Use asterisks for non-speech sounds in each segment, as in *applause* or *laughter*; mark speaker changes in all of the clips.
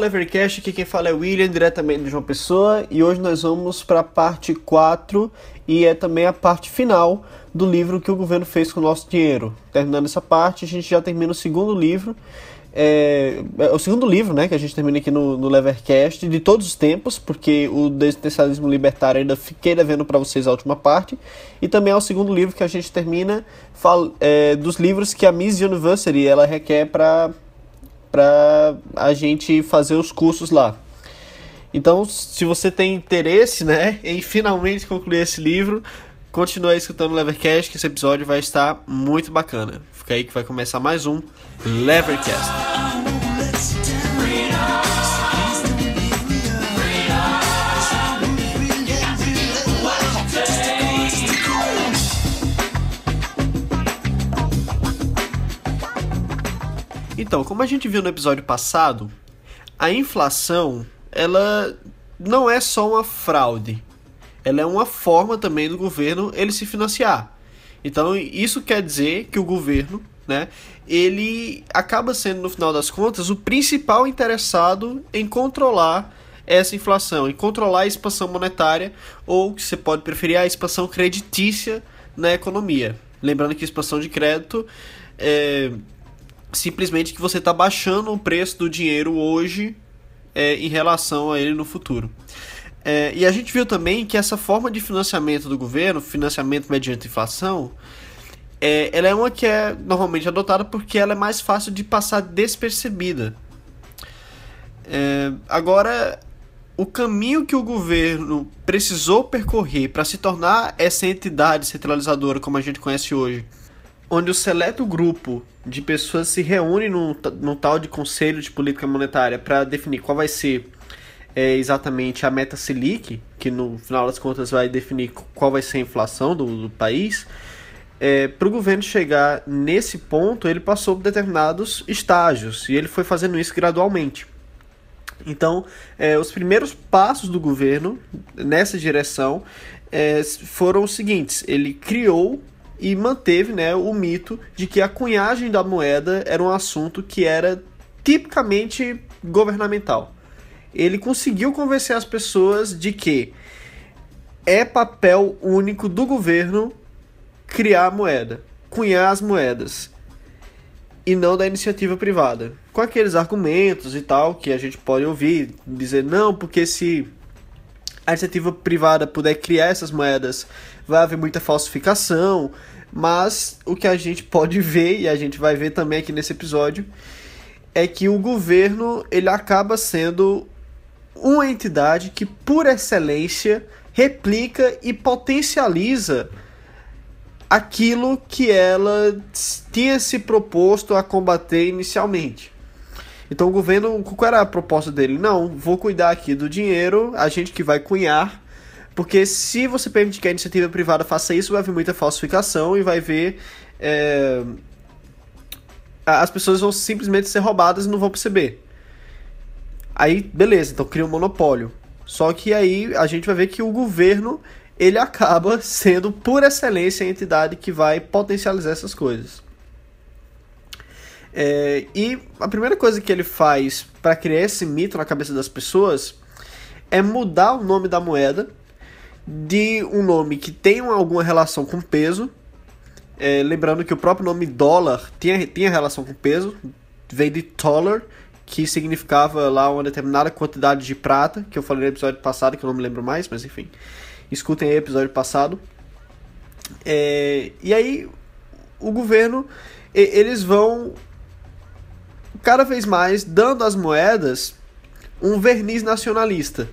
Speaker 1: Levercast, aqui quem fala é William, diretamente de João Pessoa, e hoje nós vamos para a parte 4 e é também a parte final do livro que o governo fez com o nosso dinheiro. Terminando essa parte, a gente já termina o segundo livro, é, é o segundo livro né, que a gente termina aqui no, no Levercast de todos os tempos, porque o Desessencialismo Libertário ainda fiquei devendo para vocês a última parte, e também é o segundo livro que a gente termina fal, é, dos livros que a Miss University ela requer para para a gente fazer os cursos lá. Então, se você tem interesse, né, em finalmente concluir esse livro, continue escutando o Levercast, que esse episódio vai estar muito bacana. Fica aí que vai começar mais um Levercast. Então, como a gente viu no episódio passado, a inflação, ela não é só uma fraude. Ela é uma forma também do governo ele se financiar. Então, isso quer dizer que o governo, né, ele acaba sendo no final das contas o principal interessado em controlar essa inflação, em controlar a expansão monetária ou, que você pode preferir, a expansão creditícia na economia. Lembrando que expansão de crédito é simplesmente que você está baixando o preço do dinheiro hoje é, em relação a ele no futuro. É, e a gente viu também que essa forma de financiamento do governo, financiamento mediante inflação, é, ela é uma que é normalmente adotada porque ela é mais fácil de passar despercebida. É, agora, o caminho que o governo precisou percorrer para se tornar essa entidade centralizadora como a gente conhece hoje, onde o seleto grupo de pessoas se reúne num, num tal de conselho de política monetária para definir qual vai ser é, exatamente a meta Selic, que no final das contas vai definir qual vai ser a inflação do, do país. É, para o governo chegar nesse ponto, ele passou por determinados estágios e ele foi fazendo isso gradualmente. Então, é, os primeiros passos do governo nessa direção é, foram os seguintes: ele criou e manteve né, o mito de que a cunhagem da moeda era um assunto que era tipicamente governamental. Ele conseguiu convencer as pessoas de que é papel único do governo criar a moeda, cunhar as moedas, e não da iniciativa privada. Com aqueles argumentos e tal que a gente pode ouvir, dizer não, porque se a iniciativa privada puder criar essas moedas, vai haver muita falsificação, mas o que a gente pode ver e a gente vai ver também aqui nesse episódio é que o governo ele acaba sendo uma entidade que por excelência replica e potencializa aquilo que ela tinha se proposto a combater inicialmente. Então o governo, qual era a proposta dele? Não, vou cuidar aqui do dinheiro, a gente que vai cunhar, porque se você permitir que a iniciativa privada faça isso, vai haver muita falsificação e vai ver. É... As pessoas vão simplesmente ser roubadas e não vão perceber. Aí, beleza, então cria um monopólio. Só que aí a gente vai ver que o governo ele acaba *laughs* sendo, por excelência, a entidade que vai potencializar essas coisas. É, e a primeira coisa que ele faz para criar esse mito na cabeça das pessoas é mudar o nome da moeda de um nome que tem alguma relação com peso. É, lembrando que o próprio nome dólar tinha, tinha relação com peso, vem de dollar, que significava lá uma determinada quantidade de prata, que eu falei no episódio passado, que eu não me lembro mais, mas enfim. Escutem aí o episódio passado. É, e aí, o governo, eles vão cada vez mais dando às moedas um verniz nacionalista.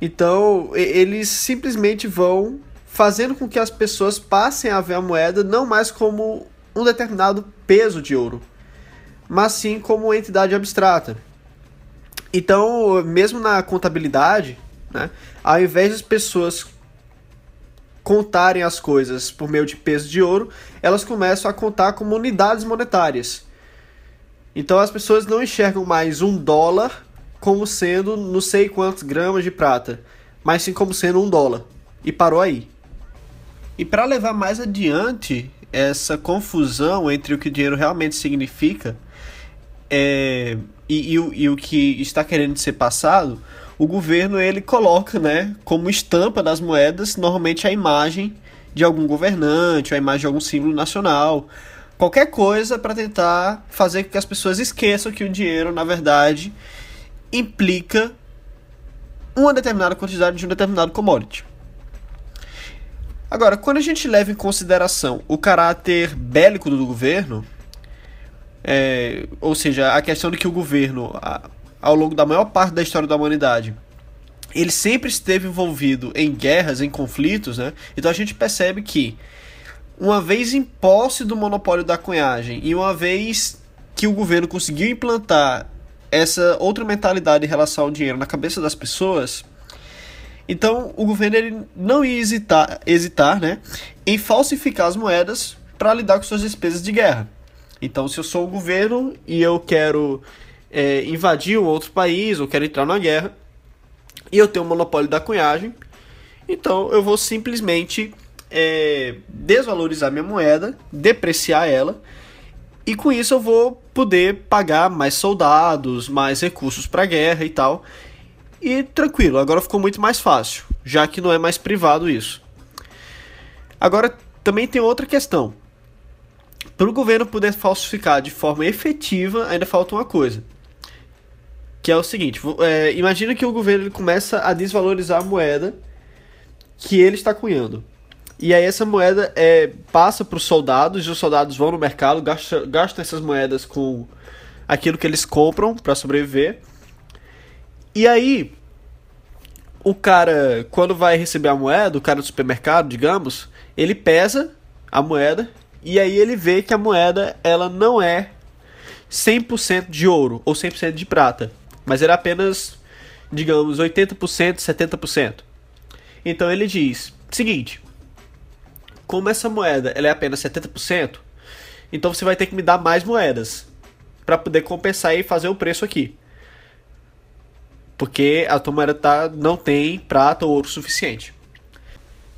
Speaker 1: Então, eles simplesmente vão fazendo com que as pessoas passem a ver a moeda não mais como um determinado peso de ouro, mas sim como entidade abstrata. Então, mesmo na contabilidade, né, ao invés das pessoas contarem as coisas por meio de peso de ouro, elas começam a contar como unidades monetárias. Então as pessoas não enxergam mais um dólar como sendo não sei quantos gramas de prata, mas sim como sendo um dólar. E parou aí. E para levar mais adiante essa confusão entre o que o dinheiro realmente significa, é, e, e, e o que está querendo ser passado, o governo ele coloca, né, como estampa das moedas, normalmente a imagem de algum governante, a imagem de algum símbolo nacional, qualquer coisa para tentar fazer com que as pessoas esqueçam que o dinheiro, na verdade, implica uma determinada quantidade de um determinado commodity. Agora, quando a gente leva em consideração o caráter bélico do governo, é, ou seja, a questão de que o governo, ao longo da maior parte da história da humanidade, ele sempre esteve envolvido em guerras, em conflitos, né? Então a gente percebe que, uma vez em posse do monopólio da cunhagem e uma vez que o governo conseguiu implantar essa outra mentalidade em relação ao dinheiro na cabeça das pessoas, então o governo ele não ia hesitar, hesitar né, em falsificar as moedas para lidar com suas despesas de guerra. Então, se eu sou o governo e eu quero é, invadir um outro país ou quero entrar na guerra e eu tenho o monopólio da cunhagem, então eu vou simplesmente é, desvalorizar minha moeda, depreciar ela e com isso eu vou poder pagar mais soldados, mais recursos para guerra e tal. E tranquilo, agora ficou muito mais fácil, já que não é mais privado isso. Agora também tem outra questão. Para o governo poder falsificar de forma efetiva, ainda falta uma coisa. Que é o seguinte: é, imagina que o governo ele começa a desvalorizar a moeda que ele está cunhando. E aí essa moeda é, passa para os soldados, e os soldados vão no mercado, gastam, gastam essas moedas com aquilo que eles compram para sobreviver. E aí, o cara, quando vai receber a moeda, o cara do supermercado, digamos, ele pesa a moeda e aí ele vê que a moeda ela não é 100% de ouro ou 100% de prata, mas era apenas, digamos, 80%, 70%. Então ele diz: seguinte, como essa moeda ela é apenas 70%, então você vai ter que me dar mais moedas para poder compensar e fazer o preço aqui. Porque a tua moeda tá, não tem prata ou ouro suficiente.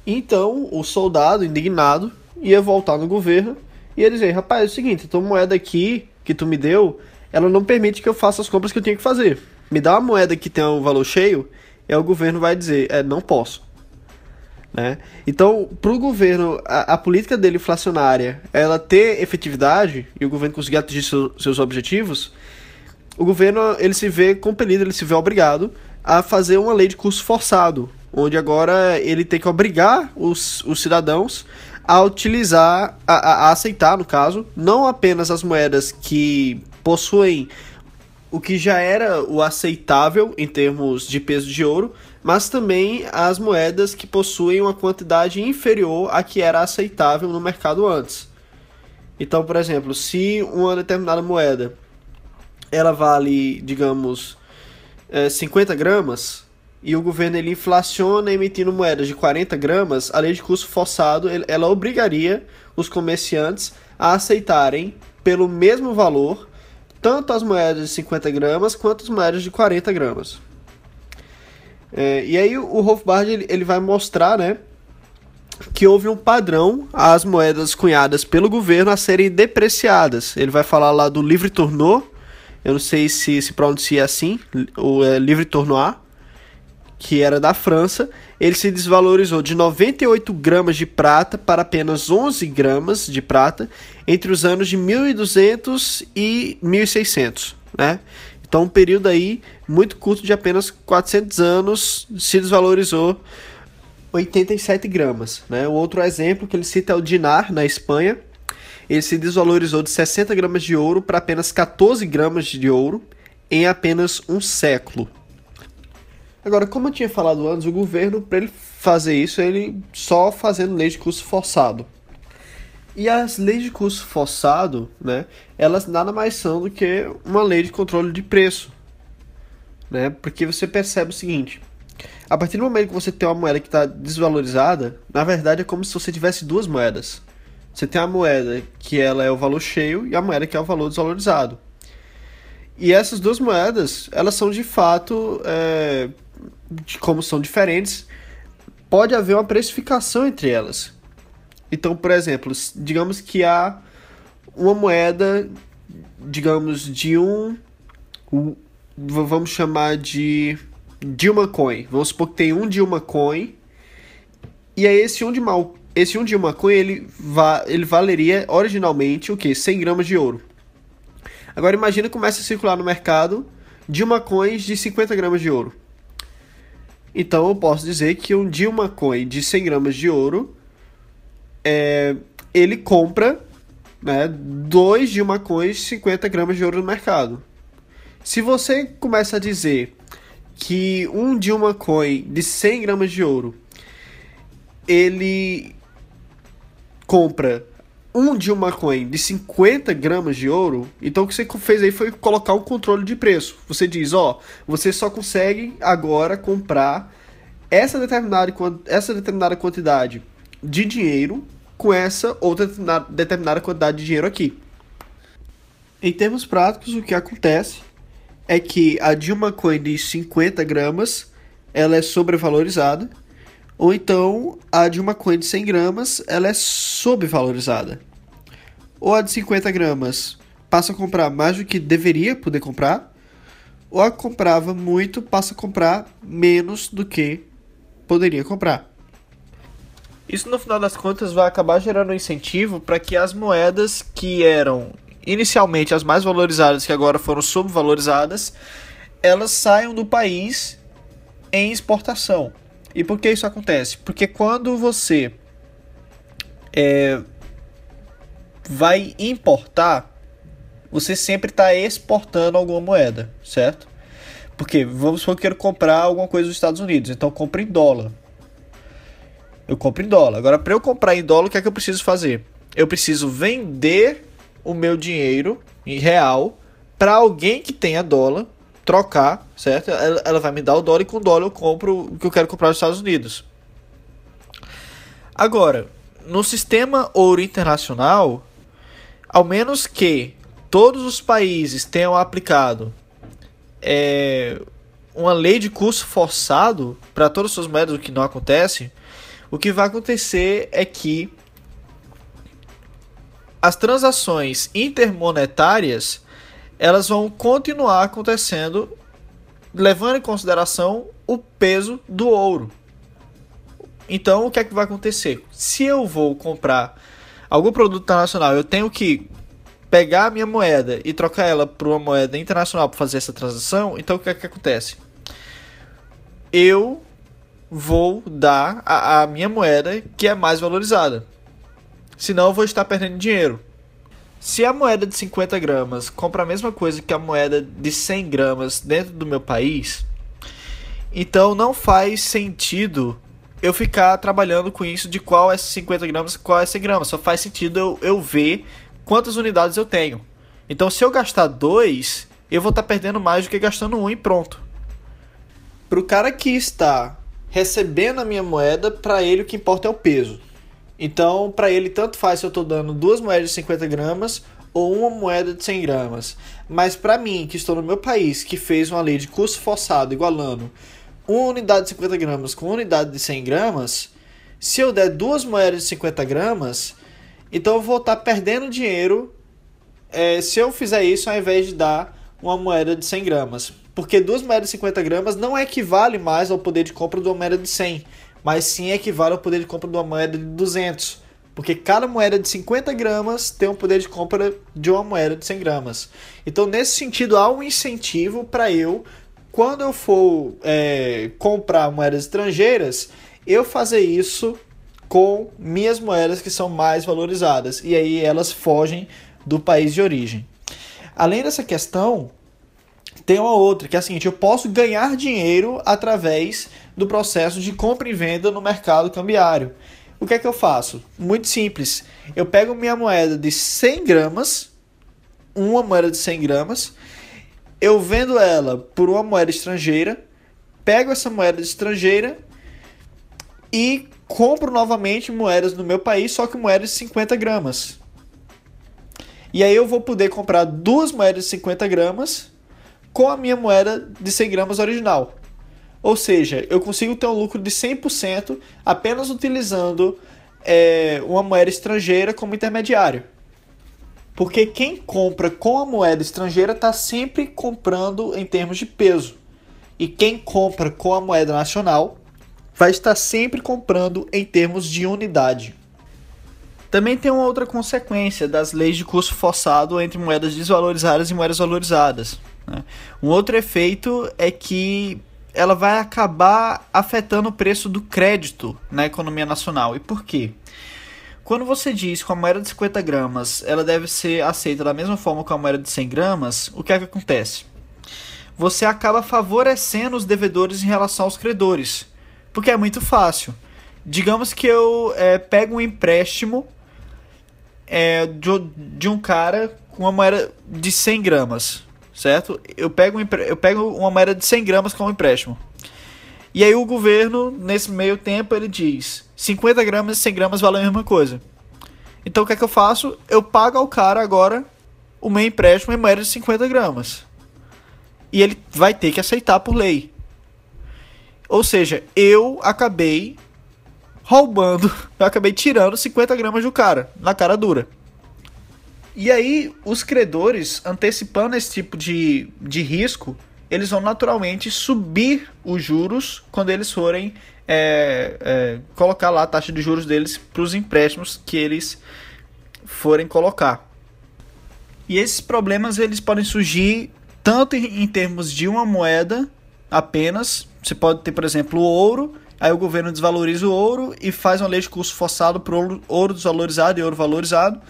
Speaker 1: Então o soldado, indignado, ia voltar no governo e ia dizer: rapaz, é o seguinte, a tua moeda aqui que tu me deu, ela não permite que eu faça as compras que eu tenho que fazer. Me dá uma moeda que tenha um valor cheio, e o governo vai dizer: é, não posso. Né? Então, para o governo, a, a, política dele inflacionária, ela ter efetividade e o governo conseguir atingir seu, seus objetivos, o governo ele se vê compelido, ele se vê obrigado a fazer uma lei de curso forçado, onde agora ele tem que obrigar os, os cidadãos a utilizar, a, a aceitar, no caso, não apenas as moedas que possuem o que já era o aceitável em termos de peso de ouro, mas também as moedas que possuem uma quantidade inferior à que era aceitável no mercado antes. Então, por exemplo, se uma determinada moeda ela vale, digamos, é, 50 gramas e o governo ele inflaciona emitindo moedas de 40 gramas, a lei de custo forçado ela obrigaria os comerciantes a aceitarem pelo mesmo valor tanto as moedas de 50 gramas quanto as moedas de 40 gramas. É, e aí o Hofbard ele, ele vai mostrar, né, que houve um padrão as moedas cunhadas pelo governo a serem depreciadas. Ele vai falar lá do livre tournoi, eu não sei se se pronuncia assim, o é, livre tournoi, que era da França, ele se desvalorizou de 98 gramas de prata para apenas 11 gramas de prata entre os anos de 1200 e 1600, né? Então, um período aí muito curto de apenas 400 anos se desvalorizou 87 gramas, né? O outro exemplo que ele cita é o dinar na Espanha. Ele se desvalorizou de 60 gramas de ouro para apenas 14 gramas de ouro em apenas um século. Agora, como eu tinha falado antes, o governo, para ele fazer isso, ele só fazendo lei de curso forçado. E as leis de curso forçado, né, elas nada mais são do que uma lei de controle de preço. Né? Porque você percebe o seguinte: a partir do momento que você tem uma moeda que está desvalorizada, na verdade é como se você tivesse duas moedas. Você tem a moeda que ela é o valor cheio e a moeda que é o valor desvalorizado. E essas duas moedas, elas são de fato é, de como são diferentes, pode haver uma precificação entre elas. Então, por exemplo, digamos que há uma moeda, digamos, de um, vamos chamar de Dilma Coin. Vamos supor que tem um Dilma Coin. E aí esse um Dilma, esse um Dilma Coin ele, va, ele valeria originalmente o que? 100 gramas de ouro. Agora imagina começa a circular no mercado Dilma Coins de 50 gramas de ouro. Então eu posso dizer que um Dilma Coin de 100 gramas de ouro é, ele compra né, dois Dilma Coins de 50 gramas de ouro no mercado. Se você começa a dizer que um Dilma Coin de 100 gramas de ouro ele compra um Dilma Coin de 50 gramas de ouro, então o que você fez aí foi colocar o controle de preço. Você diz, ó, você só consegue agora comprar essa determinada, essa determinada quantidade de dinheiro com essa outra determinada quantidade de dinheiro aqui. Em termos práticos, o que acontece é que a Dilma Coin de 50 gramas ela é sobrevalorizada, ou então a Dilma Coin de 100 gramas ela é subvalorizada. Ou a de 50 gramas passa a comprar mais do que deveria poder comprar, ou a comprava muito passa a comprar menos do que poderia comprar. Isso no final das contas vai acabar gerando um incentivo para que as moedas que eram inicialmente as mais valorizadas, que agora foram subvalorizadas, elas saiam do país em exportação. E por que isso acontece? Porque quando você é, vai importar, você sempre está exportando alguma moeda, certo? Porque vamos supor que eu quero comprar alguma coisa dos Estados Unidos, então eu compro em dólar. Eu compro em dólar. Agora, para eu comprar em dólar, o que é que eu preciso fazer? Eu preciso vender o meu dinheiro em real para alguém que tenha dólar trocar, certo? Ela, ela, vai me dar o dólar e com o dólar eu compro o que eu quero comprar nos Estados Unidos. Agora, no sistema ouro internacional, ao menos que todos os países tenham aplicado é, uma lei de curso forçado para todas as suas moedas, o que não acontece, o que vai acontecer é que as transações intermonetárias elas vão continuar acontecendo levando em consideração o peso do ouro. Então, o que é que vai acontecer? Se eu vou comprar algum produto internacional, eu tenho que pegar a minha moeda e trocar ela por uma moeda internacional para fazer essa transação, então o que é que acontece? Eu vou dar a, a minha moeda que é mais valorizada. Senão eu vou estar perdendo dinheiro. Se a moeda de 50 gramas compra a mesma coisa que a moeda de 100 gramas dentro do meu país, então não faz sentido eu ficar trabalhando com isso de qual é 50 gramas qual é 100 gramas. Só faz sentido eu, eu ver quantas unidades eu tenho. Então se eu gastar dois, eu vou estar perdendo mais do que gastando um e pronto. Para o cara que está recebendo a minha moeda, para ele o que importa é o peso. Então, para ele, tanto faz se eu estou dando duas moedas de 50 gramas ou uma moeda de 100 gramas. Mas para mim, que estou no meu país, que fez uma lei de custo forçado igualando uma unidade de 50 gramas com uma unidade de 100 gramas, se eu der duas moedas de 50 gramas, então eu vou estar perdendo dinheiro é, se eu fizer isso ao invés de dar uma moeda de 100 gramas. Porque duas moedas de 50 gramas não equivale mais ao poder de compra de uma moeda de 100 mas sim equivale ao poder de compra de uma moeda de 200. Porque cada moeda de 50 gramas tem um poder de compra de uma moeda de 100 gramas. Então, nesse sentido, há um incentivo para eu, quando eu for é, comprar moedas estrangeiras, eu fazer isso com minhas moedas que são mais valorizadas. E aí elas fogem do país de origem. Além dessa questão, tem uma outra, que é a seguinte: eu posso ganhar dinheiro através do processo de compra e venda no mercado cambiário. O que é que eu faço? Muito simples. Eu pego minha moeda de 100 gramas, uma moeda de 100 gramas, eu vendo ela por uma moeda estrangeira, pego essa moeda estrangeira e compro novamente moedas no meu país, só que moedas de 50 gramas. E aí eu vou poder comprar duas moedas de 50 gramas com a minha moeda de 100 gramas original. Ou seja, eu consigo ter um lucro de 100% apenas utilizando é, uma moeda estrangeira como intermediário.
Speaker 2: Porque quem compra com a moeda estrangeira está sempre comprando em termos de peso. E quem compra com a moeda nacional vai estar sempre comprando em termos de unidade. Também tem uma outra consequência das leis de curso forçado entre moedas desvalorizadas e moedas valorizadas. Né? Um outro efeito é que ela vai acabar afetando o preço do crédito na economia nacional. E por quê? Quando você diz que a moeda de 50 gramas ela deve ser aceita da mesma forma que a moeda de 100 gramas, o que é que acontece? Você acaba favorecendo os devedores em relação aos credores, porque é muito fácil. Digamos que eu é, pego um empréstimo é, de, de um cara com uma moeda de 100 gramas, certo? Eu pego, um, eu pego uma moeda de 100 gramas como empréstimo. E aí o governo, nesse meio tempo, ele diz 50 gramas e 100 gramas valem a mesma coisa. Então o que é que eu faço? Eu pago ao cara agora o meu empréstimo em moeda de 50 gramas. E ele vai ter que aceitar por lei. Ou seja, eu acabei roubando, *laughs* eu acabei tirando 50 gramas do cara, na cara dura. E aí, os credores, antecipando esse tipo de, de risco, eles vão naturalmente subir os juros quando eles forem é, é, colocar lá a taxa de juros deles para os empréstimos que eles forem colocar. E esses problemas eles podem surgir tanto em, em termos de uma moeda apenas. Você pode ter, por exemplo, o ouro Aí o governo desvaloriza o ouro e faz uma lei de curso forçado para ouro, ouro desvalorizado e ouro valorizado.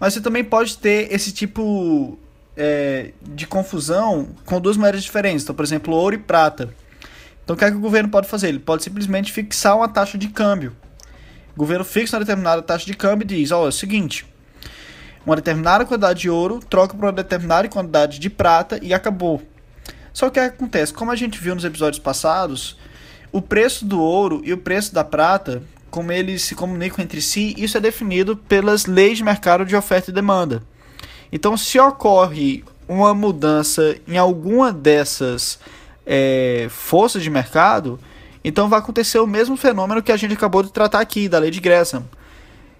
Speaker 2: Mas você também pode ter esse tipo é, de confusão com duas moedas diferentes. Então, por exemplo, ouro e prata. Então, o que é que o governo pode fazer? Ele pode simplesmente fixar uma taxa de câmbio. O governo fixa uma determinada taxa de câmbio e diz: oh, é o seguinte, uma determinada quantidade de ouro troca por uma determinada quantidade de prata e acabou. Só que o que acontece? Como a gente viu nos episódios passados, o preço do ouro e o preço da prata, como eles se comunicam entre si, isso é definido pelas leis de mercado de oferta e demanda. Então, se ocorre uma mudança em alguma dessas é, forças de mercado, então vai acontecer o mesmo fenômeno que a gente acabou de tratar aqui, da lei de Gresham.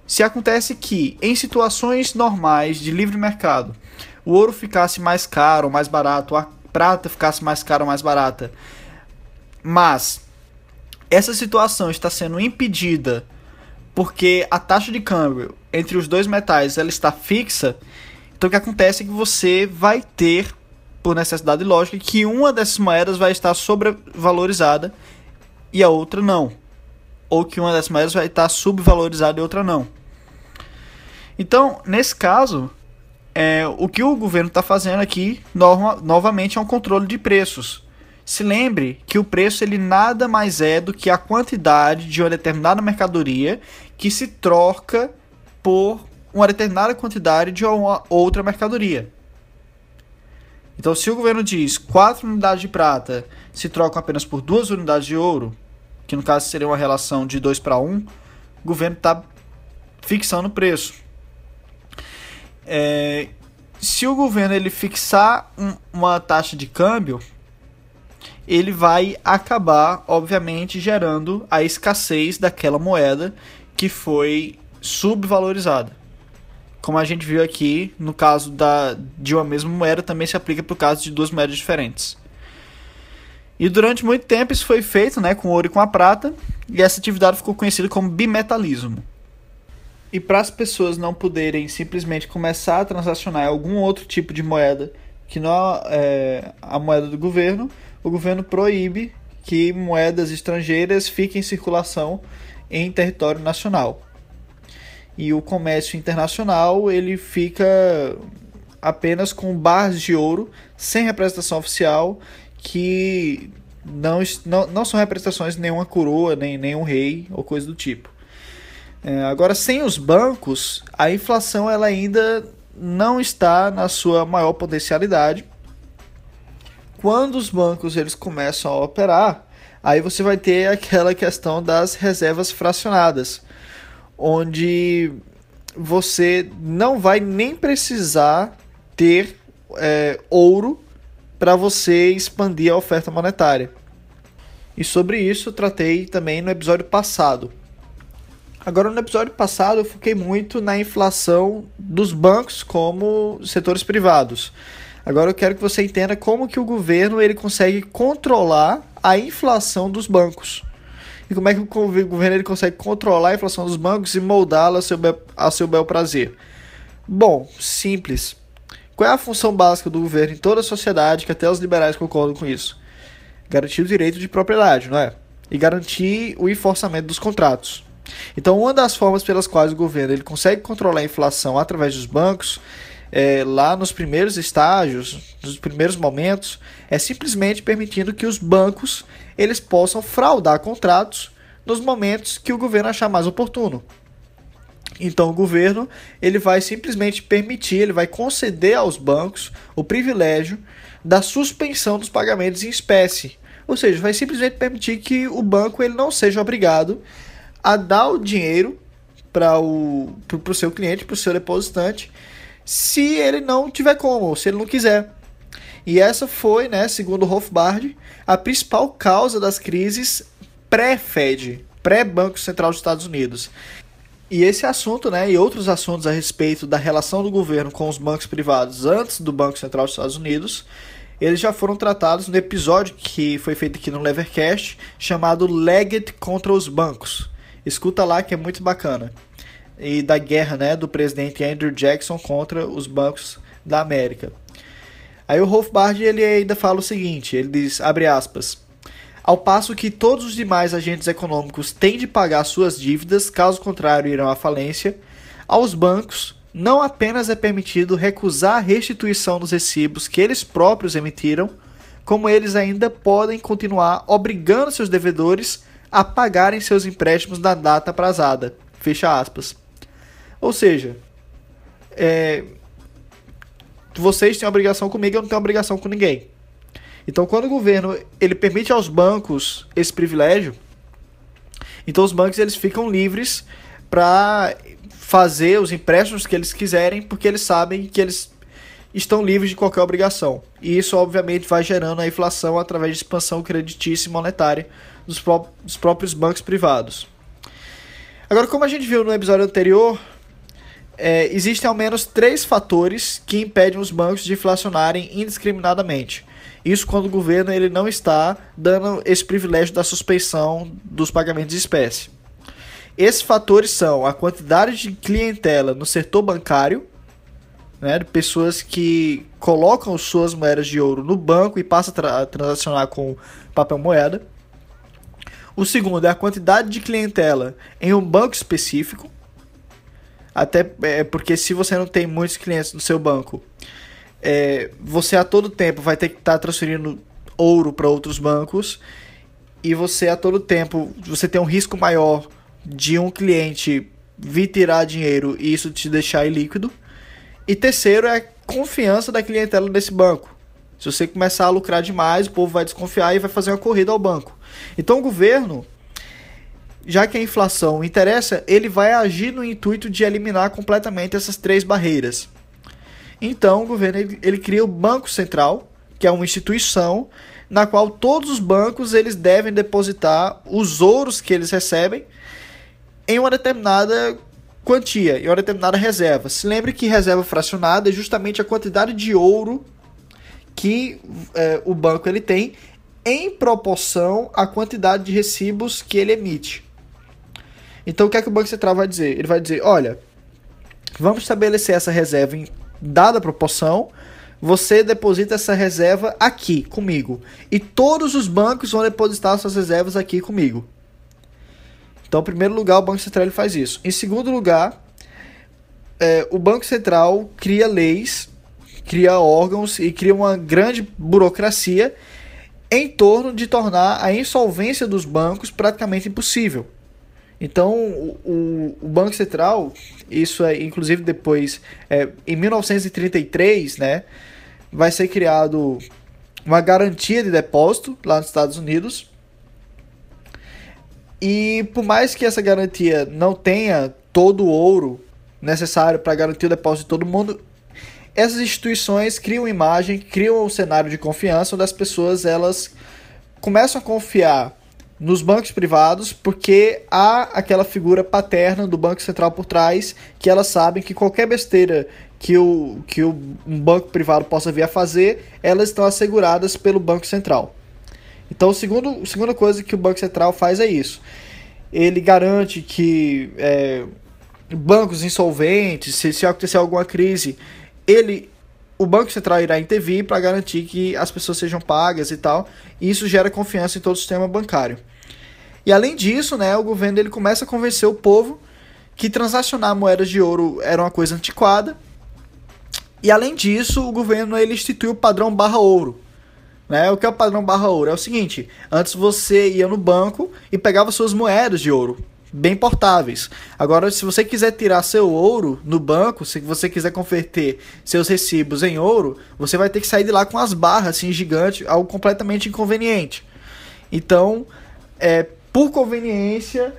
Speaker 2: Se acontece que, em situações normais de livre mercado, o ouro ficasse mais caro ou mais barato, a prata ficasse mais cara ou mais barata, mas essa situação está sendo impedida porque a taxa de câmbio entre os dois metais ela está fixa, então o que acontece é que você vai ter, por necessidade lógica, que uma dessas moedas vai estar sobrevalorizada e a outra não. Ou que uma dessas moedas vai estar subvalorizada e outra não. Então, nesse caso, é, o que o governo está fazendo aqui, novamente, é um controle de preços. Se lembre que o preço ele nada mais é do que a quantidade de uma determinada mercadoria que se troca por uma determinada quantidade de uma outra mercadoria. Então, se o governo diz 4 unidades de prata se trocam apenas por 2 unidades de ouro, que no caso seria uma relação de 2 para 1, o governo está fixando o preço. É, se o governo ele fixar um, uma taxa de câmbio, ele vai acabar, obviamente, gerando a escassez daquela moeda que foi subvalorizada. Como a gente viu aqui, no caso da, de uma mesma moeda, também se aplica para o caso de duas moedas diferentes. E durante muito tempo isso foi feito né, com ouro e com a prata, e essa atividade ficou conhecida como bimetalismo. E para as pessoas não poderem simplesmente começar a transacionar algum outro tipo de moeda que não é a moeda do governo, o governo proíbe que moedas estrangeiras fiquem em circulação em território nacional. E o comércio internacional ele fica apenas com barras de ouro sem representação oficial que não, não, não são representações de nenhuma coroa, nem nenhum rei ou coisa do tipo. É, agora, sem os bancos, a inflação ela ainda não está na sua maior potencialidade quando os bancos eles começam a operar, aí você vai ter aquela questão das reservas fracionadas, onde você não vai nem precisar ter é, ouro para você expandir a oferta monetária. E sobre isso tratei também no episódio passado. Agora, no episódio passado, eu foquei muito na inflação dos bancos como setores privados. Agora eu quero que você entenda como que o governo ele consegue controlar a inflação dos bancos. E como é que o governo ele consegue controlar a inflação dos bancos e moldá-la a seu, a seu bel prazer? Bom, simples. Qual é a função básica do governo em toda a sociedade, que até os liberais concordam com isso? Garantir o direito de propriedade, não é? E garantir o enforçamento dos contratos. Então, uma das formas pelas quais o governo ele consegue controlar a inflação através dos bancos, é, lá nos primeiros estágios, nos primeiros momentos, é simplesmente permitindo que os bancos eles possam fraudar contratos nos momentos que o governo achar mais oportuno. Então o governo ele vai simplesmente permitir, ele vai conceder aos bancos o privilégio da suspensão dos pagamentos em espécie. Ou seja, vai simplesmente permitir que o banco ele não seja obrigado a dar o dinheiro para o pro seu cliente, para o seu depositante, se ele não tiver como, se ele não quiser. E essa foi, né, segundo Rothbard, a principal causa das crises pré-Fed, pré-Banco Central dos Estados Unidos. E esse assunto, né, e outros assuntos a respeito da relação do governo com os bancos privados antes do Banco Central dos Estados Unidos, eles já foram tratados no episódio que foi feito aqui no Levercast, chamado Legged contra os bancos. Escuta lá que é muito bacana. E da guerra, né, do presidente Andrew Jackson contra os bancos da América. Aí o Rothbard ele ainda fala o seguinte, ele diz, abre aspas, ao passo que todos os demais agentes econômicos têm de pagar suas dívidas, caso contrário irão à falência, aos bancos não apenas é permitido recusar a restituição dos recibos que eles próprios emitiram, como eles ainda podem continuar obrigando seus devedores a pagarem seus empréstimos na data aprazada. Fecha aspas. Ou seja, é, vocês têm obrigação comigo, eu não tenho obrigação com ninguém. Então, quando o governo ele permite aos bancos esse privilégio, então os bancos eles ficam livres para fazer os empréstimos que eles quiserem, porque eles sabem que eles estão livres de qualquer obrigação. E isso, obviamente, vai gerando a inflação através de expansão creditícia e monetária dos, pró dos próprios bancos privados. Agora, como a gente viu no episódio anterior, é, existem ao menos três fatores que impedem os bancos de inflacionarem indiscriminadamente. Isso quando o governo ele não está dando esse privilégio da suspensão dos pagamentos de espécie. Esses fatores são a quantidade de clientela no setor bancário, né, de pessoas que colocam suas moedas de ouro no banco e passam a, tra transacionar com papel moeda. O segundo é a quantidade de clientela em um banco específico. Até é, porque se você não tem muitos clientes no seu banco, é, você a todo tempo vai ter que estar tá transferindo ouro para outros bancos e você a todo tempo você tem um risco maior de um cliente vir tirar dinheiro e isso te deixar ilíquido. E terceiro é a confiança da clientela nesse banco. Se você começar a lucrar demais, o povo vai desconfiar e vai fazer uma corrida ao banco. Então o governo, já que a inflação interessa, ele vai agir no intuito de eliminar completamente essas três barreiras. Então o governo ele, ele cria o Banco Central, que é uma instituição na qual todos os bancos eles devem depositar os ouros que eles recebem em uma determinada quantia, em uma determinada reserva. Se lembre que reserva fracionada é justamente a quantidade de ouro que é, o banco ele tem em proporção à quantidade de recibos que ele emite. Então o que é que o Banco Central vai dizer? Ele vai dizer, olha, vamos estabelecer essa reserva em dada proporção, você deposita essa reserva aqui comigo. E todos os bancos vão depositar suas reservas aqui comigo. Então, em primeiro lugar, o Banco Central faz isso. Em segundo lugar, é, o Banco Central cria leis, cria órgãos e cria uma grande burocracia em torno de tornar a insolvência dos bancos praticamente impossível. Então, o, o, Banco Central, isso é inclusive depois, é, em 1933, né, vai ser criado uma garantia de depósito lá nos Estados Unidos. E por mais que essa garantia não tenha todo o ouro necessário para garantir o depósito de todo mundo, essas instituições criam imagem, criam um cenário de confiança onde as pessoas elas começam a confiar nos bancos privados, porque há aquela figura paterna do Banco Central por trás, que elas sabem que qualquer besteira que o, que o, um banco privado possa vir a fazer, elas estão asseguradas pelo Banco Central. Então, a segundo, segunda coisa que o Banco Central faz é isso. Ele garante que é, bancos insolventes, se, se acontecer alguma crise, ele o Banco Central irá intervir para garantir que as pessoas sejam pagas e tal. E isso gera confiança em todo o sistema bancário. E além disso, né, o governo ele começa a convencer o povo que transacionar moedas de ouro era uma coisa antiquada. E além disso, o governo ele instituiu o padrão barra ouro. Né? O que é o padrão barra ouro? É o seguinte: antes você ia no banco e pegava suas moedas de ouro bem portáveis. Agora, se você quiser tirar seu ouro no banco, se você quiser converter seus recibos em ouro, você vai ter que sair de lá com as barras assim gigantes, algo completamente inconveniente. Então, é, por conveniência,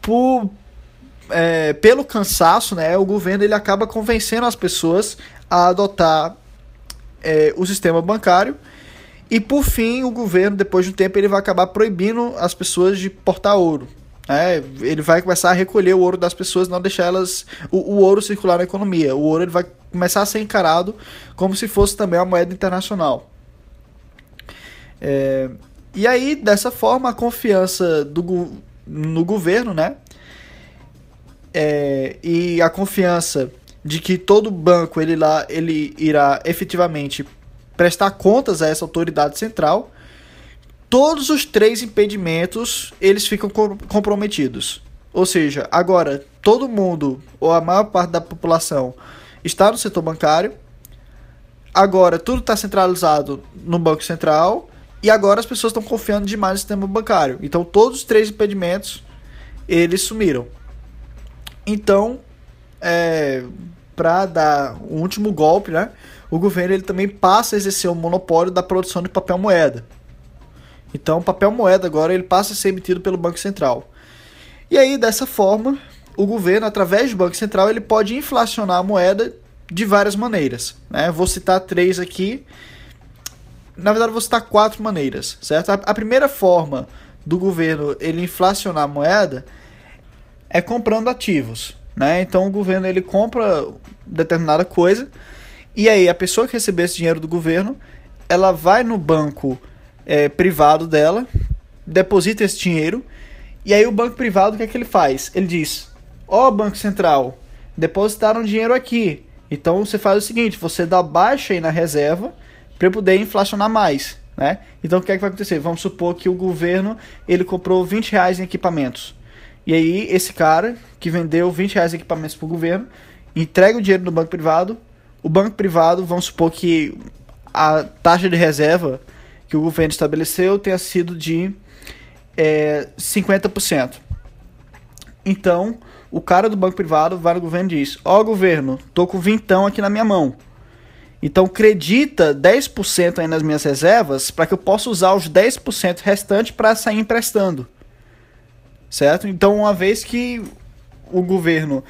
Speaker 2: por é, pelo cansaço, né, o governo ele acaba convencendo as pessoas a adotar é, o sistema bancário. E por fim, o governo, depois de um tempo, ele vai acabar proibindo as pessoas de portar ouro. É, ele vai começar a recolher o ouro das pessoas, não deixar elas o, o, ouro circular na economia. O ouro ele vai começar a ser encarado como se fosse também uma moeda internacional. É, e aí, dessa forma, a confiança do, no governo, né? É, e a confiança de que todo banco ele lá ele irá efetivamente prestar contas a essa autoridade central todos os três impedimentos eles ficam comprometidos. Ou seja, agora todo mundo ou a maior parte da população está no setor bancário. Agora tudo está centralizado no Banco Central e agora as pessoas estão confiando demais no sistema bancário. Então todos os três impedimentos eles sumiram. Então, é, para dar o último golpe, né, o governo ele também passa a exercer o monopólio da produção de papel moeda. Então, o papel moeda agora ele passa a ser emitido pelo Banco Central. E aí, dessa forma, o governo, através do Banco Central, ele pode inflacionar a moeda de várias maneiras. Né? Vou citar três aqui. Na verdade, vou citar quatro maneiras, certo? A, primeira forma do governo ele inflacionar a moeda é comprando ativos, né? Então o governo ele compra determinada coisa e aí a pessoa que receber esse dinheiro do governo, ela vai no banco é, privado dela, deposita esse dinheiro, e aí o banco privado o que é que ele faz? Ele diz: Ó, oh, Banco Central, depositaram dinheiro aqui. Então você faz o seguinte: você dá baixa aí na reserva para poder inflacionar mais. Né? Então o que é que vai acontecer? Vamos supor que o governo ele comprou 20 reais em equipamentos. E aí esse cara que vendeu 20 reais em equipamentos para o governo entrega o dinheiro no banco privado. O banco privado, vamos supor que a taxa de reserva que o governo estabeleceu tenha sido de é, 50%. Então, o cara do banco privado vai no governo e diz: Ó, oh, governo, tô com vintão aqui na minha mão. Então, acredita 10% aí nas minhas reservas para que eu possa usar os 10% restantes para sair emprestando. Certo? Então, uma vez que o governo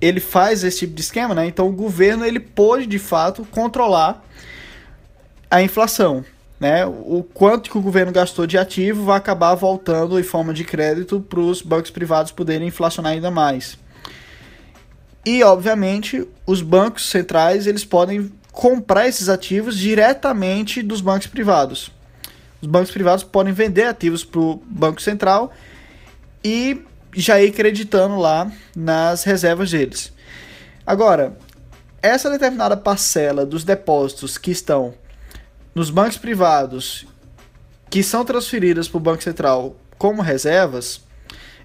Speaker 2: ele faz esse tipo de esquema, né? Então, o governo ele pode de fato controlar a inflação né, o quanto que o governo gastou de ativo vai acabar voltando em forma de crédito para os bancos privados poderem inflacionar ainda mais. E, obviamente, os bancos centrais eles podem comprar esses ativos diretamente dos bancos privados. Os bancos privados podem vender ativos para o Banco Central e já ir creditando lá nas reservas deles. Agora, essa determinada parcela dos depósitos que estão nos bancos privados que são transferidas para o Banco Central como reservas,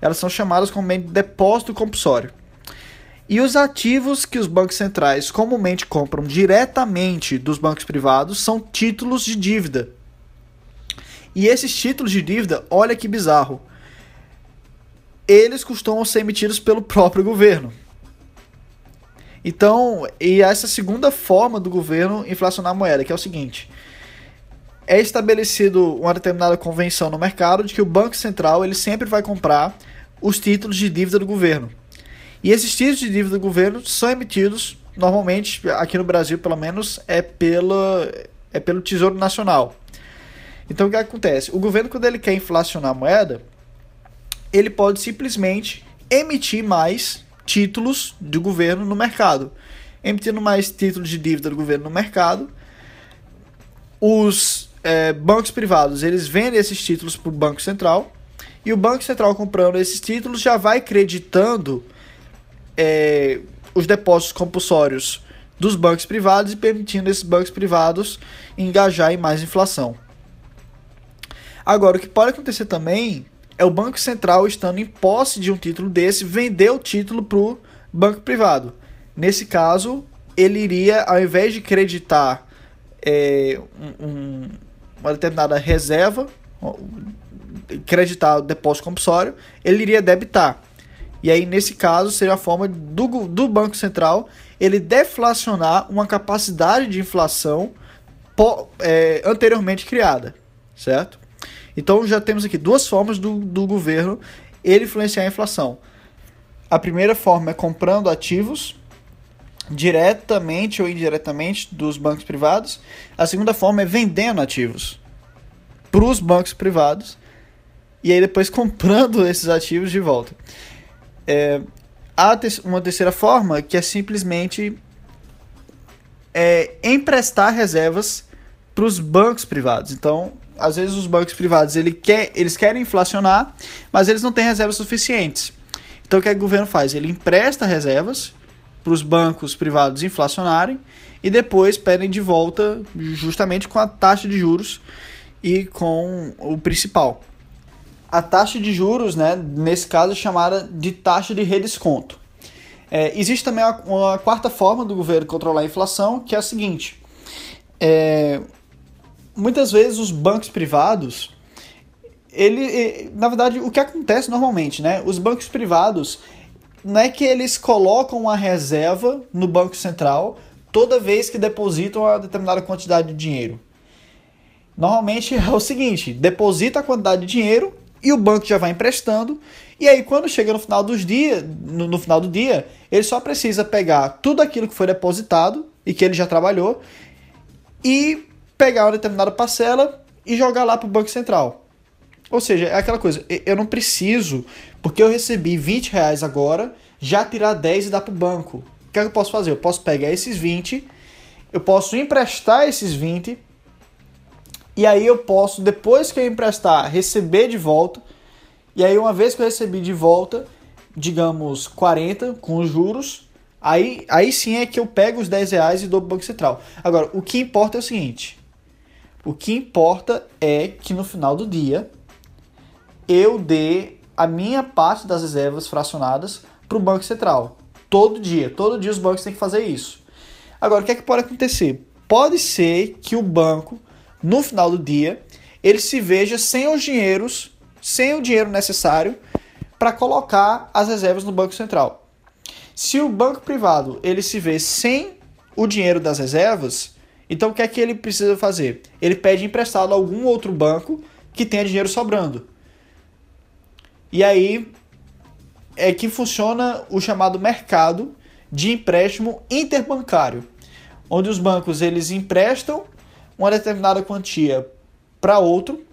Speaker 2: elas são chamadas comumente de depósito compulsório. E os ativos que os bancos centrais comumente compram diretamente dos bancos privados são títulos de dívida. E esses títulos de dívida, olha que bizarro, eles costumam ser emitidos pelo próprio governo. Então, e essa segunda forma do governo inflacionar a moeda, que é o seguinte: é estabelecido uma determinada convenção no mercado de que o Banco Central ele sempre vai comprar os títulos de dívida do governo. E esses títulos de dívida do governo são emitidos normalmente aqui no Brasil, pelo menos, é pela é pelo Tesouro Nacional. Então o que acontece? O governo, quando ele quer inflacionar a moeda, ele pode simplesmente emitir mais títulos do governo no mercado. Emitindo mais títulos de dívida do governo no mercado, os é, bancos privados eles vendem esses títulos para o Banco Central e o Banco Central comprando esses títulos já vai creditando é, os depósitos compulsórios dos bancos privados e permitindo esses bancos privados engajar em mais inflação. Agora, o que pode acontecer também é o Banco Central, estando em posse de um título desse, vender o título para o banco privado. Nesse caso, ele iria, ao invés de creditar é, um, uma determinada reserva, creditar o depósito compulsório, ele iria debitar. E aí, nesse caso, seria a forma do, do Banco Central ele deflacionar uma capacidade de inflação é, anteriormente criada, certo? Então já temos aqui duas formas do, do governo ele influenciar a inflação. A primeira forma é comprando ativos diretamente ou indiretamente dos bancos privados. A segunda forma é vendendo ativos para os bancos privados e aí depois *laughs* comprando esses ativos de volta. É, há uma terceira forma que é simplesmente é, emprestar reservas para os bancos privados. Então, às vezes os bancos privados ele quer, eles querem inflacionar, mas eles não têm reservas suficientes. Então o que, é que o governo faz? Ele empresta reservas para os bancos privados inflacionarem e depois pedem de volta justamente com a taxa de juros e com o principal. A taxa de juros, né, nesse caso, é chamada de taxa de redesconto. É, existe também uma, uma, quarta forma do governo controlar a inflação, que é a seguinte: é, muitas vezes os bancos privados, ele, na verdade, o que acontece normalmente, né? Os bancos privados não é que eles colocam uma reserva no Banco Central toda vez que depositam uma determinada quantidade de dinheiro. Normalmente é o seguinte: deposita a quantidade de dinheiro e o banco já vai emprestando. E aí, quando chega no final dos dias, no, no final do dia, ele só precisa pegar tudo aquilo que foi depositado e que ele já trabalhou e pegar uma determinada parcela e jogar lá para o Banco Central. Ou seja, é aquela coisa, eu não preciso, porque eu recebi 20 reais agora, já tirar 10 e dar para o banco. O que, é que eu posso fazer? Eu posso pegar esses 20, eu posso emprestar esses 20, e aí eu posso, depois que eu emprestar, receber de volta. E aí, uma vez que eu recebi de volta, digamos 40 com os juros, aí, aí sim é que eu pego os 10 reais e dou para o Banco Central. Agora, o que importa é o seguinte: o que importa é que no final do dia eu dê a minha parte das reservas fracionadas para o Banco Central. Todo dia. Todo dia os bancos têm que fazer isso. Agora, o que é que pode acontecer? Pode ser que o banco, no final do dia, ele se veja sem os dinheiros, sem o dinheiro necessário para colocar as reservas no Banco Central. Se o banco privado ele se vê sem o dinheiro das reservas, então o que é que ele precisa fazer? Ele pede emprestado a algum outro banco que tenha dinheiro sobrando. E aí é que funciona o chamado mercado de empréstimo interbancário, onde os bancos eles emprestam uma determinada quantia para outro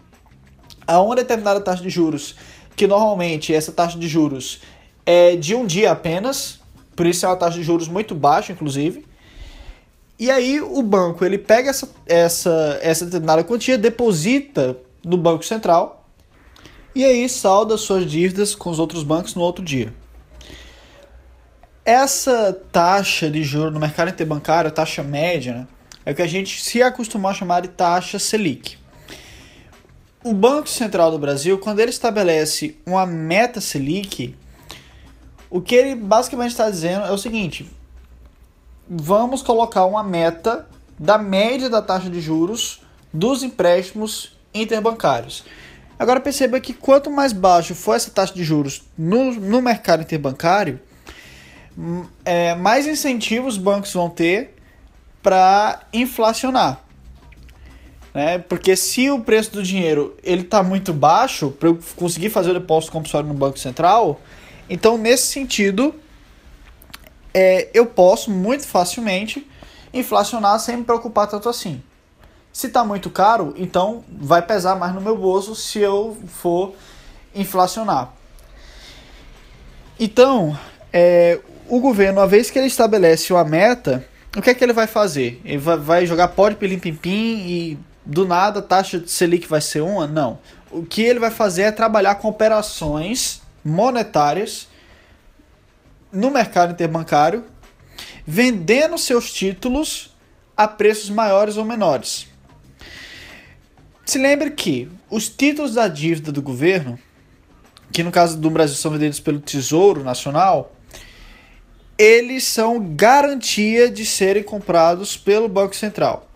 Speaker 2: a uma determinada taxa de juros, que normalmente essa taxa de juros é de um dia apenas, por isso é uma taxa de juros muito baixa, inclusive. E aí o banco ele pega essa, essa, essa determinada quantia, deposita no Banco Central e aí salda suas dívidas com os outros bancos no outro dia. Essa taxa de juros no mercado interbancário, a taxa média, né, é o que a gente se acostumou a chamar de taxa Selic. O Banco Central do Brasil, quando ele estabelece uma meta Selic, o que ele basicamente está dizendo é o seguinte: vamos colocar uma meta da média da taxa de juros dos empréstimos interbancários. Agora perceba que quanto mais baixo for essa taxa de juros no, no mercado interbancário, é, mais incentivos os bancos vão ter para inflacionar. Né? Porque se o preço do dinheiro ele está muito baixo, para eu conseguir fazer o depósito compulsório no Banco Central, então nesse sentido é, eu posso muito facilmente inflacionar sem me preocupar tanto assim. Se está muito caro, então vai pesar mais no meu bolso se eu for inflacionar. Então, é, o governo, uma vez que ele estabelece uma meta, o que é que ele vai fazer? Ele vai, vai jogar pó de pilim-pim-pim e do nada a taxa de Selic vai ser uma? Não. O que ele vai fazer é trabalhar com operações monetárias no mercado interbancário, vendendo seus títulos a preços maiores ou menores. Se lembre que os títulos da dívida do governo, que no caso do Brasil são vendidos pelo Tesouro Nacional, eles são garantia de serem comprados pelo Banco Central.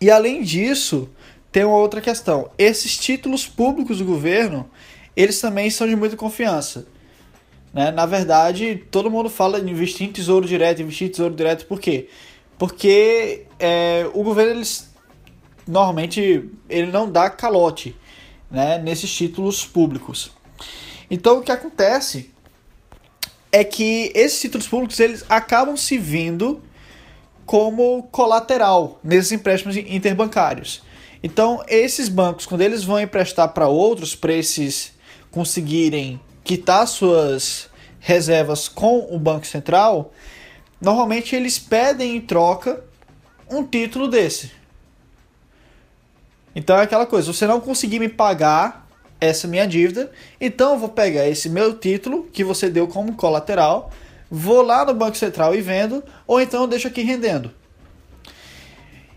Speaker 2: E além disso, tem uma outra questão. Esses títulos públicos do governo, eles também são de muita confiança. Né? Na verdade, todo mundo fala de investir em tesouro direto, investir em tesouro direto, por quê? Porque é, o governo, eles, normalmente, ele não dá calote né, nesses títulos públicos. Então, o que acontece é que esses títulos públicos eles acabam se vindo como colateral nesses empréstimos interbancários. Então, esses bancos, quando eles vão emprestar para outros, para esses conseguirem quitar suas reservas com o Banco Central, normalmente eles pedem em troca um título desse. Então é aquela coisa, você não conseguir me pagar essa minha dívida, então eu vou pegar esse meu título que você deu como colateral, vou lá no Banco Central e vendo, ou então eu deixo aqui rendendo.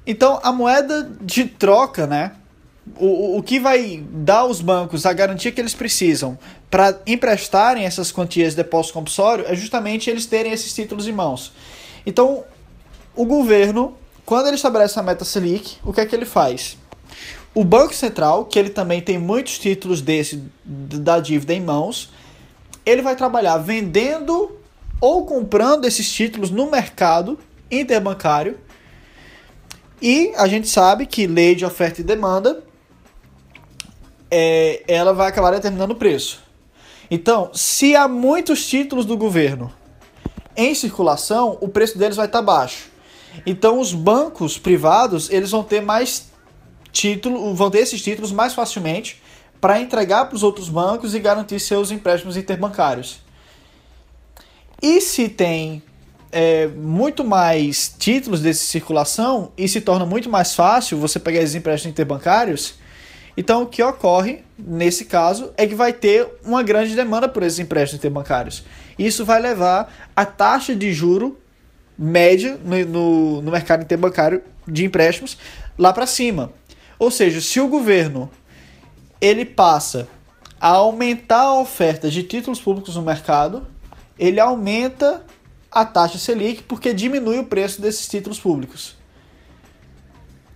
Speaker 2: Então a moeda de troca, né? O, o que vai dar aos bancos a garantia que eles precisam para emprestarem essas quantias de depósito compulsório é justamente eles terem esses títulos em mãos. Então, o governo, quando ele estabelece a meta Selic, o que é que ele faz? O Banco Central, que ele também tem muitos títulos desse da dívida em mãos, ele vai trabalhar vendendo ou comprando esses títulos no mercado interbancário. E a gente sabe que lei de oferta e demanda é, ela vai acabar determinando o preço. Então, se há muitos títulos do governo em circulação, o preço deles vai estar baixo. Então, os bancos privados eles vão ter mais título, vão ter esses títulos mais facilmente para entregar para os outros bancos e garantir seus empréstimos interbancários. E se tem é, muito mais títulos dessa circulação e se torna muito mais fácil você pegar esses empréstimos interbancários, então o que ocorre nesse caso é que vai ter uma grande demanda por esses empréstimos interbancários. Isso vai levar a taxa de juro média no, no, no mercado interbancário de empréstimos lá para cima. Ou seja, se o governo ele passa a aumentar a oferta de títulos públicos no mercado, ele aumenta a taxa Selic porque diminui o preço desses títulos públicos.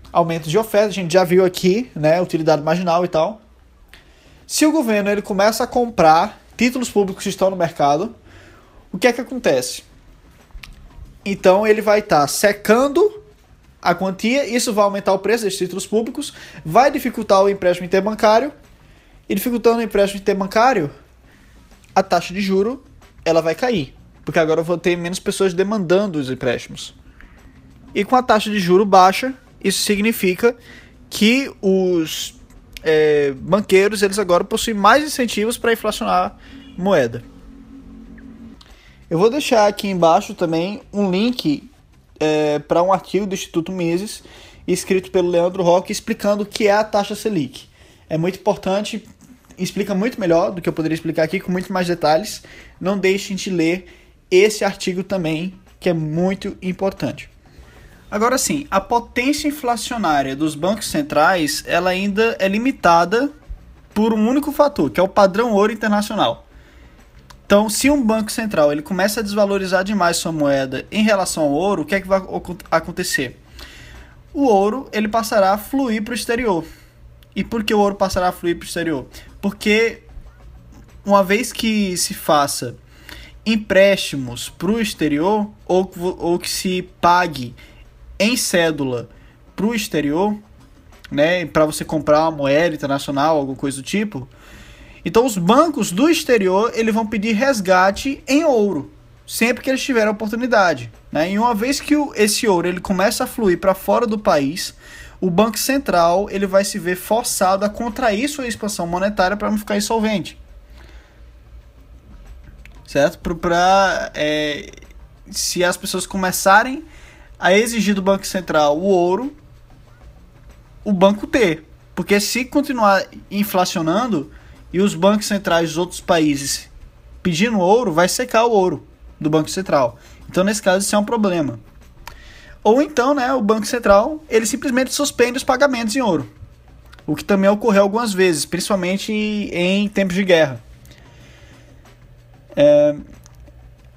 Speaker 2: Aumento de oferta, a gente já viu aqui, né, utilidade marginal e tal. Se o governo ele começa a comprar títulos públicos que estão no mercado, o que é que acontece? Então ele vai estar tá secando a quantia, isso vai aumentar o preço desses títulos públicos, vai dificultar o empréstimo interbancário, e dificultando o empréstimo interbancário, a taxa de juro ela vai cair, porque agora eu vou ter menos pessoas demandando os empréstimos. E com a taxa de juro baixa, isso significa que os é, banqueiros eles agora possuem mais incentivos para inflacionar moeda. Eu vou deixar aqui embaixo também um link é, para um artigo do Instituto Mises, escrito pelo Leandro Roque, explicando o que é a taxa Selic. É muito importante, explica muito melhor do que eu poderia explicar aqui, com muito mais detalhes. Não deixem de ler esse artigo também, que é muito importante. Agora sim, a potência inflacionária dos bancos centrais, ela ainda é limitada por um único fator, que é o padrão ouro internacional. Então, se um banco central ele começa a desvalorizar demais sua moeda em relação ao ouro, o que é que vai acontecer? O ouro ele passará a fluir para o exterior. E por que o ouro passará a fluir para o exterior? Porque uma vez que se faça empréstimos para o exterior ou, ou que se pague em cédula para o exterior, né, para você comprar uma moeda internacional, alguma coisa do tipo, então os bancos do exterior eles vão pedir resgate em ouro sempre que eles tiverem a oportunidade. Né? E uma vez que o, esse ouro ele começa a fluir para fora do país, o Banco Central ele vai se ver forçado a contrair sua expansão monetária para não ficar insolvente. Certo? Para é, se as pessoas começarem a exigir do Banco Central o ouro, o banco ter. Porque se continuar inflacionando e os bancos centrais dos outros países pedindo ouro, vai secar o ouro do Banco Central. Então, nesse caso, isso é um problema. Ou então, né, o Banco Central, ele simplesmente suspende os pagamentos em ouro. O que também ocorreu algumas vezes, principalmente em tempos de guerra. É,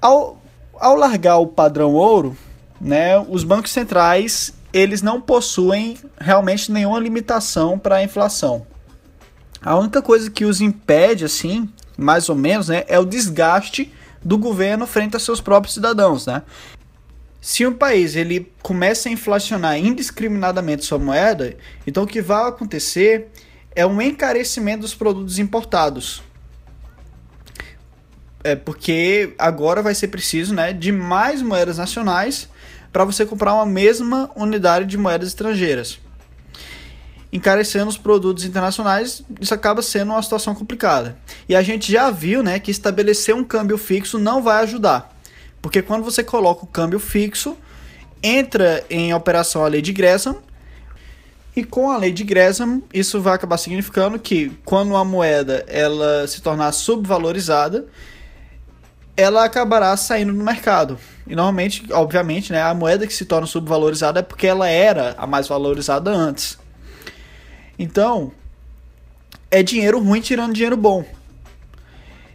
Speaker 2: ao, ao largar o padrão ouro, né, os bancos centrais eles não possuem realmente nenhuma limitação para a inflação. A única coisa que os impede, assim, mais ou menos, né, é o desgaste do governo frente a seus próprios cidadãos, né? Se um país ele começa a inflacionar indiscriminadamente sua moeda, então o que vai acontecer é um encarecimento dos produtos importados. É porque agora vai ser preciso, né, de mais moedas nacionais para você comprar uma mesma unidade de moedas estrangeiras. Encarecendo os produtos internacionais, isso acaba sendo uma situação complicada. E a gente já viu, né, que estabelecer um câmbio fixo não vai ajudar. Porque quando você coloca o câmbio fixo, entra em operação a lei de Gresham, e com a lei de Gresham, isso vai acabar significando que quando uma moeda ela se tornar subvalorizada, ela acabará saindo do mercado. E normalmente, obviamente, né, a moeda que se torna subvalorizada é porque ela era a mais valorizada antes. Então, é dinheiro ruim tirando dinheiro bom.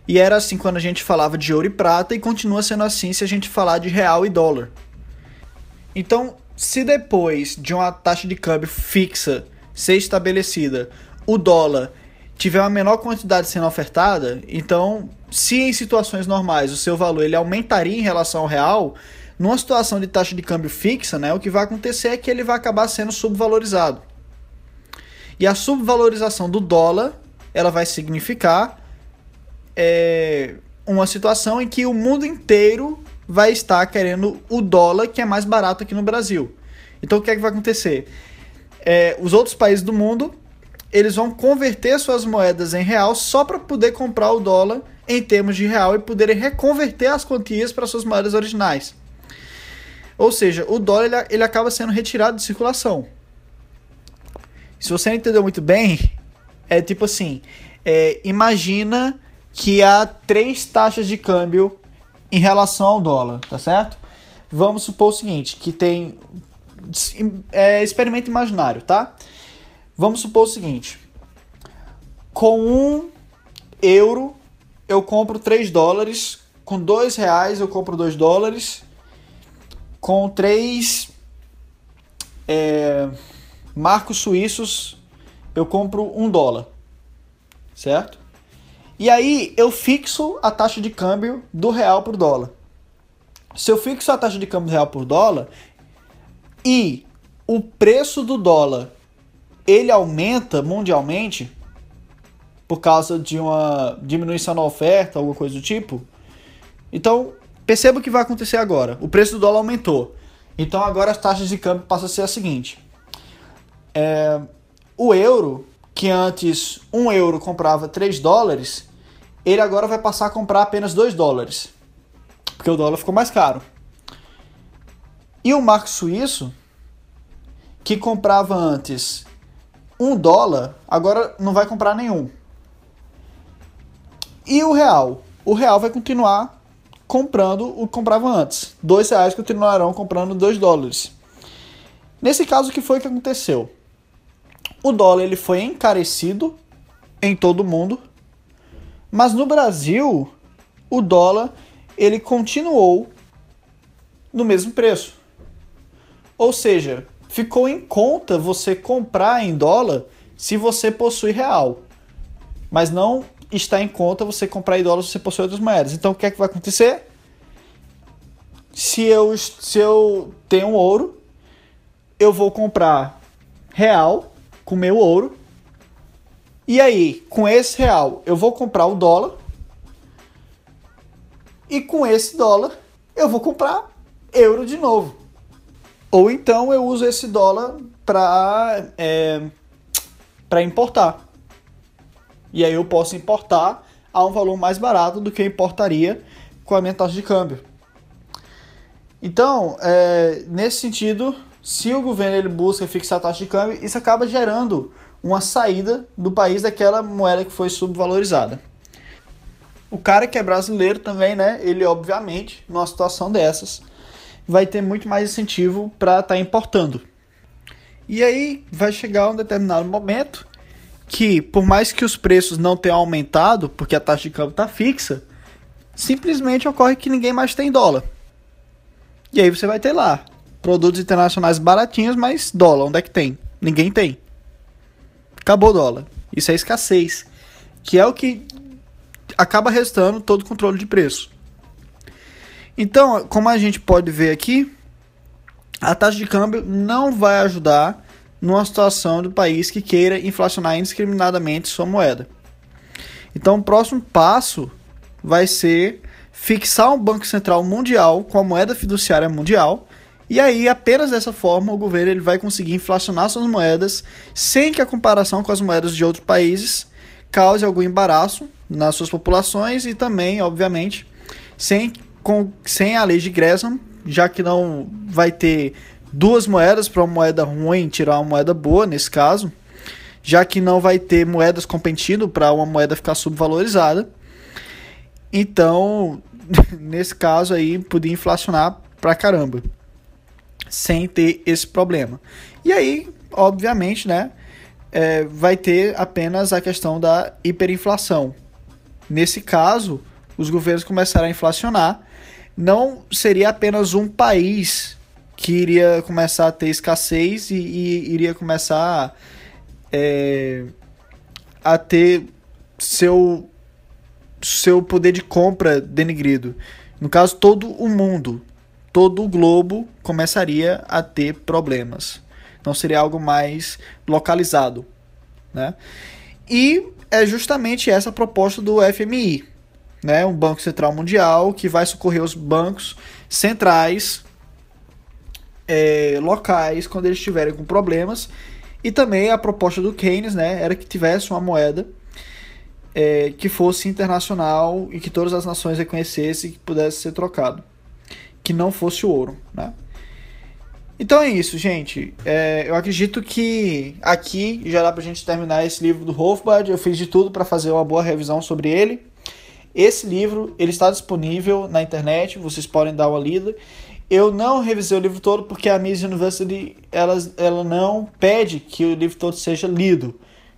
Speaker 2: E era assim quando a gente falava de ouro e prata e continua sendo assim se a gente falar de real e dólar. Então, se depois de uma taxa de câmbio fixa ser estabelecida, o dólar tiver uma menor quantidade sendo ofertada, então, se em situações normais o seu valor ele aumentaria em relação ao real, numa situação de taxa de câmbio fixa, né, o que vai acontecer é que ele vai acabar sendo subvalorizado. E a subvalorização do dólar, ela vai significar é, uma situação em que o mundo inteiro vai estar querendo o dólar que é mais barato aqui no Brasil. Então o que é que vai acontecer? É, os outros países do mundo eles vão converter suas moedas em real só para poder comprar o dólar em termos de real e poderem reconverter as quantias para suas moedas originais. Ou seja, o dólar ele, ele acaba sendo retirado de circulação. Se você não entendeu muito bem, é tipo assim: é, imagina que há três taxas de câmbio em relação ao dólar, tá certo? Vamos supor o seguinte, que tem é, experimento imaginário, tá? Vamos supor o seguinte, com um euro eu compro 3 dólares, com dois reais eu compro 2 dólares, com 3 é, marcos suíços eu compro 1 dólar, certo? E aí eu fixo a taxa de câmbio do real por dólar. Se eu fixo a taxa de câmbio real por dólar e o preço do dólar ele aumenta mundialmente por causa de uma diminuição na oferta, alguma coisa do tipo. Então, perceba o que vai acontecer agora. O preço do dólar aumentou. Então agora as taxas de câmbio passam a ser a seguinte. É, o euro que antes 1 euro comprava 3 dólares, ele agora vai passar a comprar apenas 2 dólares. Porque o dólar ficou mais caro. E o marco suíço, que comprava antes 1 dólar, agora não vai comprar nenhum. E o real? O real vai continuar comprando o que comprava antes. 2 reais continuarão comprando 2 dólares. Nesse caso, o que foi que aconteceu? O dólar ele foi encarecido em todo o mundo, mas no Brasil o dólar ele continuou no mesmo preço. Ou seja, ficou em conta você comprar em dólar se você possui real. Mas não está em conta você comprar em dólar se você possui outras moedas. Então o que é que vai acontecer? Se eu, se eu tenho ouro, eu vou comprar real com meu ouro. E aí, com esse real, eu vou comprar o dólar. E com esse dólar, eu vou comprar euro de novo. Ou então eu uso esse dólar para é, importar. E aí eu posso importar a um valor mais barato do que eu importaria com a minha taxa de câmbio. Então, é, nesse sentido, se o governo ele busca fixar a taxa de câmbio, isso acaba gerando uma saída do país daquela moeda que foi subvalorizada. O cara que é brasileiro também, né? Ele obviamente, numa situação dessas, vai ter muito mais incentivo para estar tá importando. E aí vai chegar um determinado momento que, por mais que os preços não tenham aumentado, porque a taxa de câmbio está fixa, simplesmente ocorre que ninguém mais tem dólar. E aí você vai ter lá produtos internacionais baratinhos, mas dólar, onde é que tem? Ninguém tem. Acabou o dólar. Isso é escassez, que é o que acaba restando todo o controle de preço. Então, como a gente pode ver aqui, a taxa de câmbio não vai ajudar numa situação do país que queira inflacionar indiscriminadamente sua moeda. Então, o próximo passo vai ser fixar um Banco Central Mundial com a moeda fiduciária mundial. E aí, apenas dessa forma, o governo ele vai conseguir inflacionar suas moedas sem que a comparação com as moedas de outros países cause algum embaraço nas suas populações e também, obviamente, sem, com, sem a lei de Gresham, já que não vai ter duas moedas para uma moeda ruim tirar uma moeda boa nesse caso, já que não vai ter moedas competindo para uma moeda ficar subvalorizada. Então, *laughs* nesse caso aí, podia inflacionar pra caramba, sem ter esse problema. E aí, obviamente, né, é, vai ter apenas a questão da hiperinflação. Nesse caso, os governos começaram a inflacionar, não seria apenas um país que iria começar a ter escassez e, e iria começar é, a ter seu seu poder de compra denegrido. No caso, todo o mundo, todo o globo começaria a ter problemas. Não seria algo mais localizado, né? E é justamente essa a proposta do FMI, né? Um Banco Central Mundial que vai socorrer os bancos centrais é, locais quando eles estiverem com problemas. E também a proposta do Keynes, né? Era que tivesse uma moeda é, que fosse internacional e que todas as nações reconhecessem que pudesse ser trocado. Que não fosse o ouro, né? Então é isso, gente. É, eu acredito que aqui já dá pra gente terminar esse livro do Hofbard. Eu fiz de tudo para fazer uma boa revisão sobre ele. Esse livro ele está disponível na internet, vocês podem dar uma lida. Eu não revisei o livro todo porque a Miss University ela, ela não pede que o livro todo seja lido.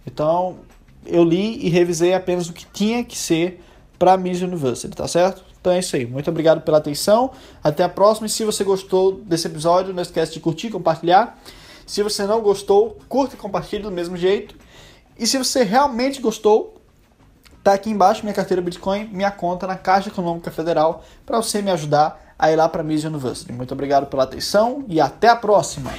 Speaker 2: Então eu li e revisei apenas o que tinha que ser para Miss University, tá certo? Então é isso aí. Muito obrigado pela atenção. Até a próxima. E se você gostou desse episódio, não esquece de curtir, compartilhar. Se você não gostou, curta e compartilhe do mesmo jeito. E se você realmente gostou, tá aqui embaixo minha carteira Bitcoin, minha conta na Caixa Econômica Federal, para você me ajudar a ir lá para a Miss University. Muito obrigado pela atenção e até a próxima.